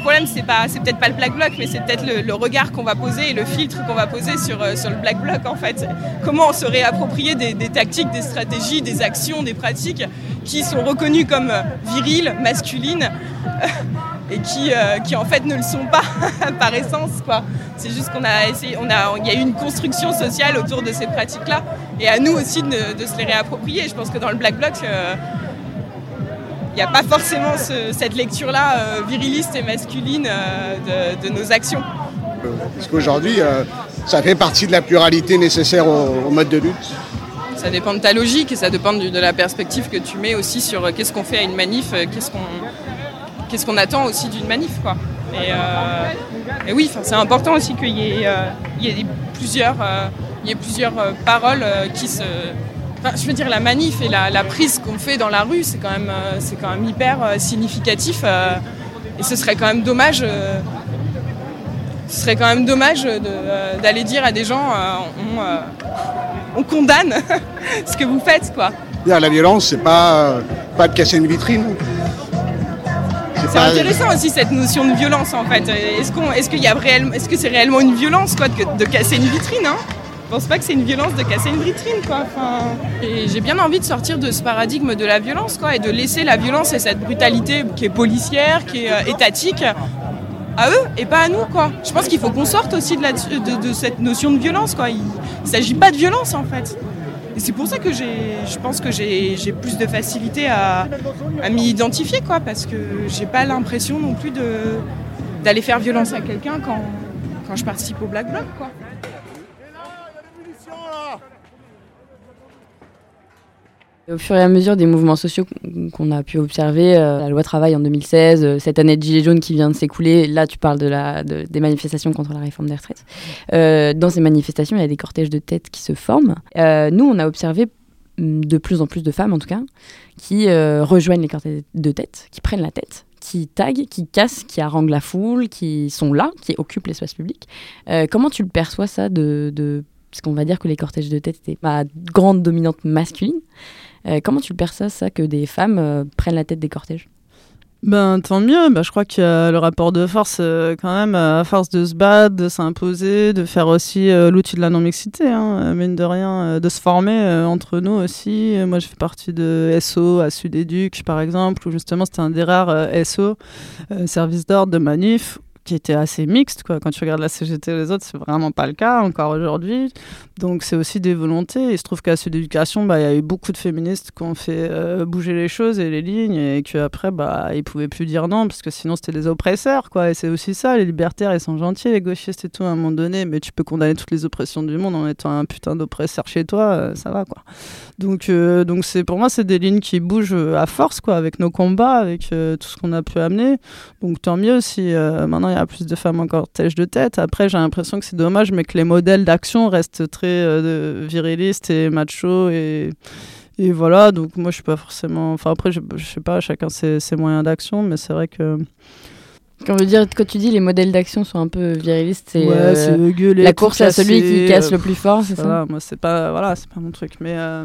Problème, c'est peut-être pas le black bloc, mais c'est peut-être le, regard qu'on va poser et le filtre qu'on va poser sur, sur le black bloc en fait. Comment on se réapproprie des, tactiques, des stratégies, des actions, des pratiques qui sont reconnues comme viriles, masculines, et qui, euh, qui en fait ne le sont pas par essence. Quoi. C'est juste qu'on a essayé, on a, il y a eu une construction sociale autour de ces pratiques-là, et à nous aussi de, se les réapproprier. Je pense que dans le Black Bloc, euh, il n'y a pas forcément cette lecture-là euh, viriliste et masculine de, nos actions. Parce qu'aujourd'hui, ça fait partie de la pluralité nécessaire au, mode de lutte ça dépend de ta logique et ça dépend de, la perspective que tu mets aussi sur qu'est-ce qu'on fait à une manif, qu'est-ce qu'on qu'est-ce qu'on attend aussi d'une manif. Quoi. Et, euh, oui, c'est important aussi qu'il y ait, euh, plusieurs, euh, y plusieurs paroles qui se... je veux dire, la manif et la, prise qu'on fait dans la rue, c'est quand même, c'est quand même hyper significatif Et ce serait quand même dommage. euh, ce serait quand même dommage euh, d'aller dire à des gens euh, on, euh, on condamne ce que vous faites, quoi. La violence, c'est pas, euh, pas de casser une vitrine. C'est intéressant aussi cette notion de violence en fait. Est-ce qu'on, est-ce qu'il y a réellement, est-ce que c'est réellement une violence quoi de, de casser une vitrine hein? Pense pas que c'est une violence de casser une vitrine quoi. Et j'ai bien envie de sortir de ce paradigme de la violence quoi et de laisser la violence et cette brutalité qui est policière, qui est euh, étatique à eux et pas à nous quoi. Je pense qu'il faut qu'on sorte aussi de, cette notion de violence quoi. Il, il s'agit pas de violence en fait. Et c'est pour ça que je pense que j'ai, plus de facilité à, m'y identifier, quoi, parce que j'ai pas l'impression non plus d'aller faire violence à quelqu'un quand, quand je participe au Black Bloc, quoi. Au fur et à mesure des mouvements sociaux qu'on a pu observer, euh, la loi travail en 2016, euh, cette année de Gilets jaunes qui vient de s'écouler, là tu parles des manifestations contre la réforme des retraites. Euh, dans ces manifestations, il y a des cortèges de têtes qui se forment. Nous, on a observé hum, de plus en plus de femmes, en tout cas, qui rejoignent les cortèges de têtes, qui prennent la tête, qui taguent, qui cassent, qui haranguent la foule, qui sont là, qui occupent l'espace public. Comment tu le perçois ça de, de parce qu'on va dire que les cortèges de tête étaient ma grande dominante masculine. Euh, comment tu le ça que des femmes euh, prennent la tête des cortèges? Ben tant mieux, ben, je crois qu'il y a le rapport de force euh, quand même, à force de se battre, de s'imposer, de faire aussi l'outil de la non-mixité, hein, mine de rien, de se former entre nous aussi. Moi je fais partie de SO à Sud-Éduc par exemple, où justement c'était un des rares SO, service d'ordre de manif, qui était assez mixte. Quoi. Quand tu regardes la CGT et les autres, c'est vraiment pas le cas encore aujourd'hui. Donc c'est aussi des volontés. Il se trouve qu'à Sud Éducation, bah, il y a eu beaucoup de féministes qui ont fait euh, bouger les choses et les lignes et qu'après, bah, ils pouvaient plus dire non parce que sinon c'était des oppresseurs. Quoi. Et c'est aussi ça, les libertaires, ils sont gentils, les gauchistes et tout à un moment donné, mais tu peux condamner toutes les oppressions du monde en étant un putain d'oppresseur chez toi, euh, ça va quoi. Donc, euh, donc c'est pour moi, c'est des lignes qui bougent à force, quoi, avec nos combats, avec tout ce qu'on a pu amener. Donc tant mieux si maintenant il y a plus de femmes en cortège de tête. Après, j'ai l'impression que c'est dommage, mais que les modèles d'action restent très euh, virilistes et machos et et voilà. Donc moi, je suis pas forcément. Enfin après, je, je sais pas, chacun ses, ses moyens d'action, mais c'est vrai que. Quand, veut dire, quand tu dis les modèles d'action sont un peu virilistes, c'est Ouais, euh, gueuler, la course à celui qui casse euh, le plus fort, c'est ça Moi, c'est pas, voilà, pas mon truc. Mais, euh,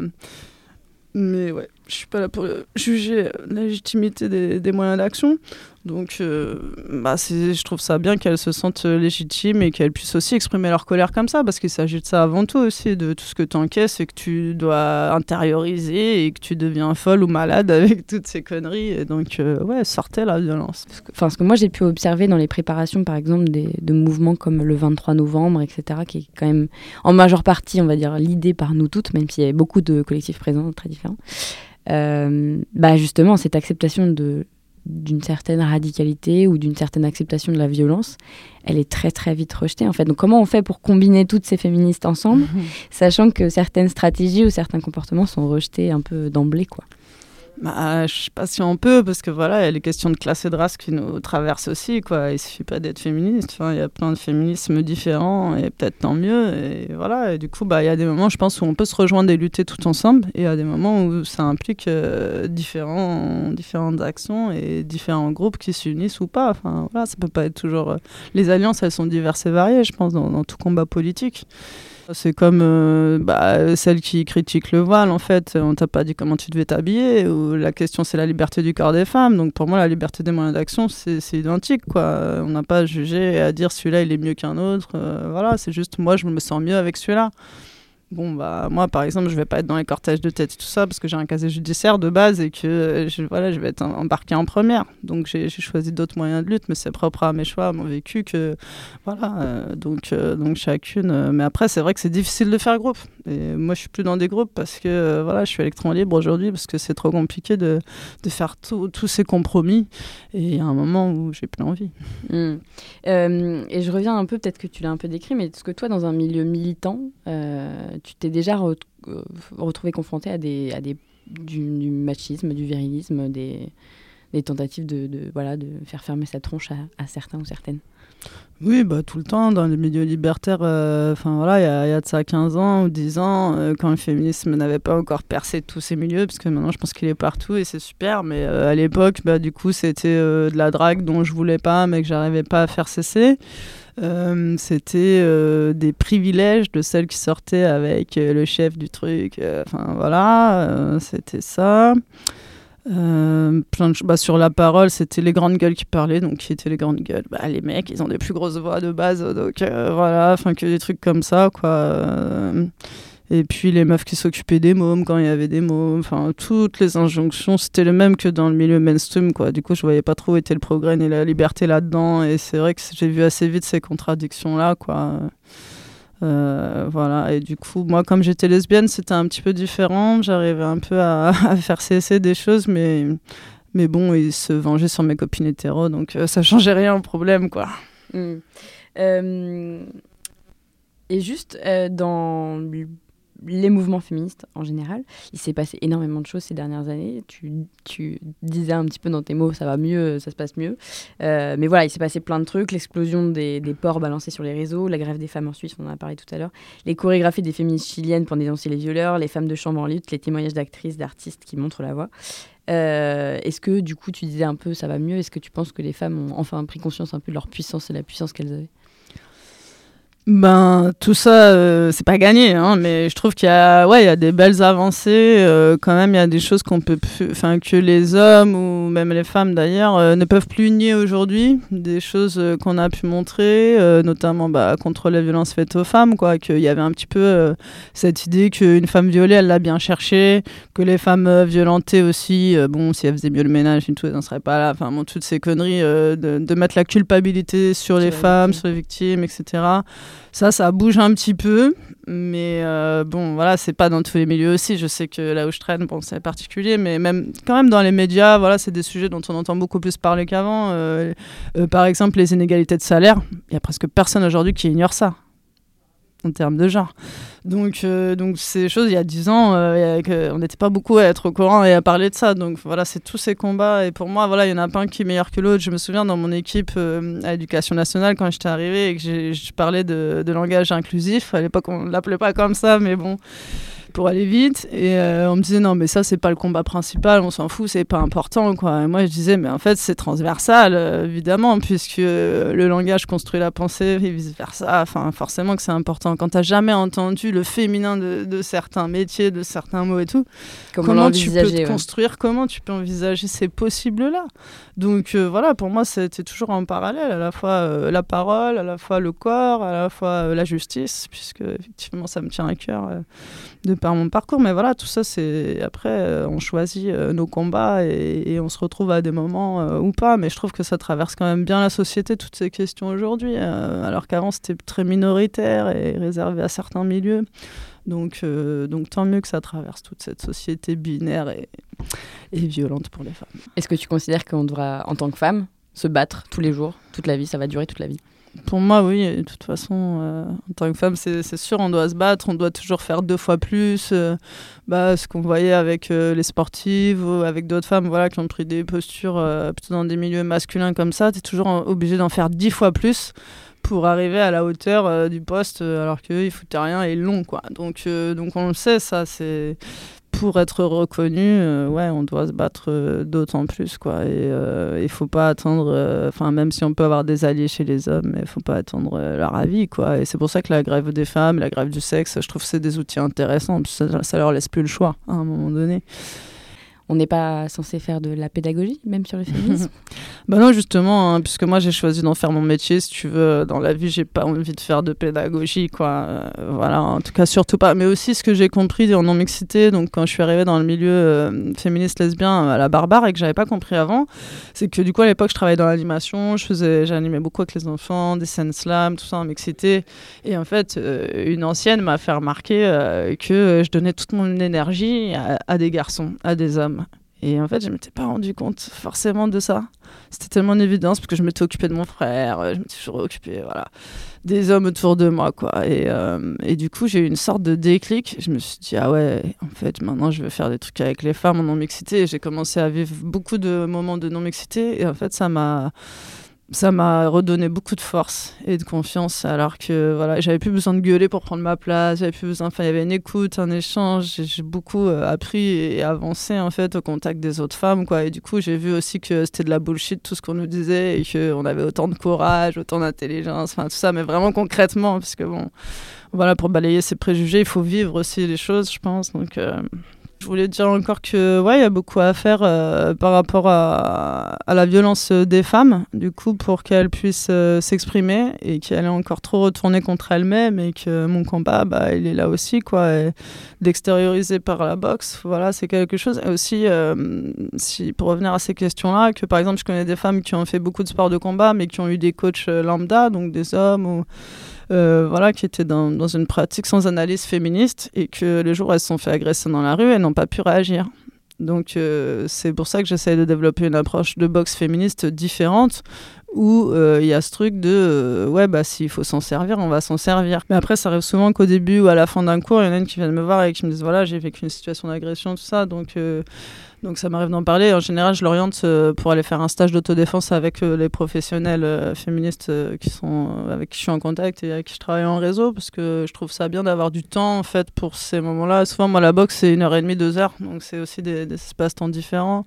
mais ouais, je suis pas là pour juger la légitimité des, des moyens d'action. Donc, euh, bah, je trouve ça bien qu'elles se sentent légitimes et qu'elles puissent aussi exprimer leur colère comme ça, parce qu'il s'agit de ça avant tout aussi, de tout ce que tu encaisses et que tu dois intérioriser et que tu deviens folle ou malade avec toutes ces conneries. Et donc, euh, ouais, sortez la violence. Enfin, ce que moi j'ai pu observer dans les préparations, par exemple, de mouvements comme le 23 novembre, etc., qui est quand même en majeure partie, on va dire, l'idée par nous toutes, même s'il y avait beaucoup de collectifs présents très différents. Euh, bah justement, cette acceptation de d'une certaine radicalité ou d'une certaine acceptation de la violence, elle est très très vite rejetée en fait. Donc comment on fait pour combiner toutes ces féministes ensemble, sachant que certaines stratégies ou certains comportements sont rejetés un peu d'emblée quoi. Bah, je sais pas si on peut, parce que voilà, il y a les questions de classe et de race qui nous traversent aussi, quoi. Il suffit pas d'être féministe. Il y a plein de féminismes différents, et peut-être tant mieux. Et voilà. Et du coup, bah, il y a des moments, je pense, où on peut se rejoindre et lutter tout ensemble, et il y a des moments où ça implique euh, différents, différentes actions et différents groupes qui s'unissent ou pas. Enfin, voilà, ça peut pas être toujours. euh, Les alliances, elles sont diverses et variées, je pense, dans tout combat politique. C'est comme euh, bah, celle qui critique le voile, en fait. On t'a pas dit comment tu devais t'habiller. Ou la question, c'est la liberté du corps des femmes. Donc pour moi, la liberté des moyens d'action, c'est identique. Quoi. On n'a pas à juger et à dire celui-là, il est mieux qu'un autre. Euh, voilà, c'est juste moi, je me sens mieux avec celui-là. Bon, bah, moi, par exemple, je vais pas être dans les cortèges de tête et tout ça parce que j'ai un casier judiciaire de base et que euh, je, voilà, je vais être em- embarqué en première. Donc, j'ai choisi d'autres moyens de lutte, mais c'est propre à mes choix, à mon vécu. Que, voilà, euh, donc, euh, donc, chacune. mais après, c'est vrai que c'est difficile de faire groupe. Et moi, je suis plus dans des groupes parce que voilà, je suis électron libre aujourd'hui parce que c'est trop compliqué de, de faire tous ces compromis. Et il y a un moment où j'ai plus envie. Mm. Euh, et je reviens un peu, peut-être que tu l'as un peu décrit, mais est-ce que toi, dans un milieu militant, tu t'es déjà re- euh, retrouvé confronté à des, à des du, machisme, du virilisme, des des tentatives de, voilà, de faire fermer sa tronche à, certains ou certaines Oui, bah, tout le temps, dans les milieux libertaires, euh, voilà, il y, a- de ça 15 ans ou 10 ans, euh, quand le féminisme n'avait pas encore percé tous ces milieux, parce que maintenant je pense qu'il est partout et c'est super, mais euh, à l'époque, bah, du coup, c'était de la drague dont je voulais pas, mais que j'arrivais pas à faire cesser. Euh, c'était euh, des privilèges de celles qui sortaient avec euh, le chef du truc. Enfin voilà, c'était ça. Plein de bah, sur la parole, c'était les grandes gueules qui parlaient. Donc, qui étaient les grandes gueules bah, Les mecs, ils ont des plus grosses voix de base. Donc, voilà, enfin, que des trucs comme ça, quoi. Et puis, les meufs qui s'occupaient des mômes quand il y avait des mômes. Enfin, toutes les injonctions, c'était le même que dans le milieu mainstream, quoi. Du coup, je voyais pas trop où était le progrès ni la liberté là-dedans. Et c'est vrai que j'ai vu assez vite ces contradictions-là, quoi. Euh, voilà, et du coup, moi, comme j'étais lesbienne, c'était un petit peu différent. J'arrivais un peu à, faire cesser des choses, mais, mais bon, ils se vengeaient sur mes copines hétéros, donc euh, ça changeait rien au problème, quoi. Mm. Euh, et juste euh, dans les mouvements féministes en général, il s'est passé énormément de choses ces dernières années. Tu, disais un petit peu dans tes mots, ça va mieux, ça se passe mieux. Euh, mais voilà, il s'est passé plein de trucs. L'explosion des, des porcs balancés sur les réseaux, la grève des femmes en Suisse, on en a parlé tout à l'heure, les chorégraphies des féministes chiliennes pour dénoncer les violeurs, les femmes de chambre en lutte, les témoignages d'actrices, d'artistes qui montrent la voie. Euh, Est-ce que du coup tu disais un peu ça va mieux? Est-ce que tu penses que les femmes ont enfin pris conscience un peu de leur puissance et la puissance qu'elles avaient? Ben, tout ça, euh, c'est pas gagné, hein, mais je trouve qu'il y a, ouais, il y a des belles avancées. euh, quand même, il y a des choses qu'on peut, plus- enfin, que les hommes ou même les femmes d'ailleurs euh, ne peuvent plus nier aujourd'hui. Des choses euh, qu'on a pu montrer, notamment bah, contre les violences faites aux femmes, quoi. Qu'il y avait un petit peu cette idée qu'une femme violée, elle l'a bien cherché, que les femmes violentées aussi, bon, si elles faisaient mieux le ménage et tout, elles n'en seraient pas là. Enfin, bon, toutes ces conneries de, de mettre la culpabilité sur les femmes, sur les victimes, etc. Ça, ça bouge un petit peu, mais euh, bon, voilà, c'est pas dans tous les milieux aussi. Je sais que là où je traîne, bon, c'est particulier, mais même quand même dans les médias, voilà, c'est des sujets dont on entend beaucoup plus parler qu'avant. Euh, euh, par exemple, les inégalités de salaire, il y a presque personne aujourd'hui qui ignore ça en termes de genre. Donc, euh, donc ces choses, il y a 10 ans, euh, on n'était pas beaucoup à être au courant et à parler de ça. Donc voilà, c'est tous ces combats. Et pour moi, voilà, il y en a pas un qui est meilleur que l'autre. Je me souviens dans mon équipe euh, à l'éducation nationale, quand j'étais arrivée et que je parlais de, de langage inclusif. À l'époque, on ne l'appelait pas comme ça, mais bon pour aller vite. Et euh, on me disait non mais ça c'est pas le combat principal on s'en fout c'est pas important quoi. Et moi je disais mais en fait c'est transversal euh, évidemment puisque le langage construit la pensée et vice versa enfin forcément que c'est important. Quand t'as jamais entendu le féminin de, de certains métiers de certains mots et tout Comment tu peux te ouais. construire comment tu peux envisager ces possibles là donc euh, voilà pour moi c'était toujours en parallèle à la fois la parole à la fois le corps à la fois la justice puisque effectivement ça me tient à cœur de par mon parcours. Mais voilà, tout ça, c'est après, euh, on choisit euh, nos combats et, on se retrouve à des moments euh, ou pas. Mais je trouve que ça traverse quand même bien la société, toutes ces questions aujourd'hui, alors qu'avant, c'était très minoritaire et réservé à certains milieux. Donc, donc tant mieux que ça traverse toute cette société binaire et, et violente pour les femmes. Est-ce que tu considères qu'on devra, en tant que femme, se battre tous les jours, toute la vie? Ça va durer toute la vie? Pour moi, oui. De toute façon, euh, en tant que femme, c'est sûr, on doit se battre, on doit toujours faire deux fois plus. euh, bah, ce qu'on voyait avec euh, les sportives ou avec d'autres femmes voilà, qui ont pris des postures plutôt dans des milieux masculins comme ça, tu es toujours obligé d'en faire dix fois plus pour arriver à la hauteur du poste, alors qu'eux, ils foutaient rien et l'ont. quoi. Donc, donc on le sait, ça, c'est pour être reconnu, euh, ouais, on doit se battre euh, d'autant plus, quoi. Et euh, il faut pas attendre, enfin, même si on peut avoir des alliés chez les hommes, il faut pas attendre leur avis, quoi. Et c'est pour ça que la grève des femmes, la grève du sexe, je trouve que c'est des outils intéressants, ça, ça leur laisse plus le choix à un moment donné. On n'est pas censé faire de la pédagogie, même sur le féminisme Bah non, justement, hein, puisque moi j'ai choisi d'en faire mon métier, si tu veux, dans la vie, j'ai pas envie de faire de pédagogie, quoi. Euh, voilà, en tout cas, surtout pas. Mais aussi, ce que j'ai compris en non-mixité, donc quand je suis arrivée dans le milieu euh, féministe lesbien à la barbare et que j'avais pas compris avant, c'est que du coup, à l'époque, je travaillais dans l'animation, j'animais beaucoup avec les enfants, des scènes slam, tout ça en mixité. Et en fait, euh, une ancienne m'a fait remarquer euh, que je donnais toute mon énergie à des garçons, à des hommes. Et en fait, je m'étais pas rendu compte forcément de ça. C'était tellement une évidence parce que je m'étais occupée de mon frère, je m'étais toujours occupée voilà, des hommes autour de moi. quoi. Et, euh, et du coup, j'ai eu une sorte de déclic. Je me suis dit, ah ouais, en fait, maintenant, je veux faire des trucs avec les femmes en non-mixité. J'ai commencé à vivre beaucoup de moments de non-mixité. Et en fait, ça m'a ça m'a redonné beaucoup de force et de confiance alors que voilà j'avais plus besoin de gueuler pour prendre ma place j'avais plus besoin enfin il y avait une écoute un échange j'ai beaucoup euh, appris et avancé en fait au contact des autres femmes quoi. Et du coup j'ai vu aussi que c'était de la bullshit tout ce qu'on nous disait et que on avait autant de courage autant d'intelligence enfin tout ça mais vraiment concrètement parce que bon voilà pour balayer ces préjugés il faut vivre aussi les choses je pense donc euh, je voulais dire encore que ouais, il y a beaucoup à faire euh, par rapport à, la violence des femmes, du coup, pour qu'elles puissent euh, s'exprimer et qu'elle est encore trop retournée contre elle-même et que mon combat, bah, il est là aussi, quoi, d'extérioriser par la boxe. Voilà, c'est quelque chose. Et aussi, euh, si, pour revenir à ces questions-là, que par exemple, je connais des femmes qui ont fait beaucoup de sport de combat, mais qui ont eu des coachs lambda, donc des hommes ou euh, voilà, qui étaient dans, dans, une pratique sans analyse féministe et que les jours où elles se sont fait agresser dans la rue, elles n'ont pas pu réagir. Donc euh, c'est pour ça que j'essaie de développer une approche de boxe féministe différente où euh, il y a ce truc de ouais bah s'il faut s'en servir on va s'en servir mais après ça arrive souvent qu'au début ou à la fin d'un cours il y en a une qui vient me voir et qui me disent voilà j'ai vécu une situation d'agression tout ça donc donc ça m'arrive d'en parler. En général, je l'oriente euh, pour aller faire un stage d'autodéfense avec euh, les professionnels euh, féministes avec qui je suis en contact et avec qui je travaille en réseau parce que je trouve ça bien d'avoir du temps en fait pour ces moments-là. Souvent, moi, la boxe c'est une heure et demie, deux heures, donc c'est aussi des, des espaces-temps différents.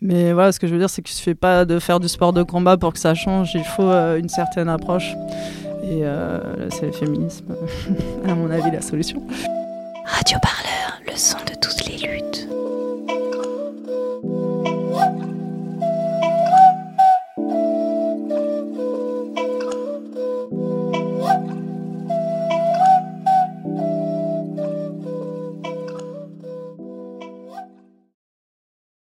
Mais voilà, ce que je veux dire, c'est qu'il ne suffit pas de faire du sport de combat pour que ça change. Il faut une certaine approche. Et c'est le féminisme, à mon avis, la solution. Radio Parleur, le son de toutes les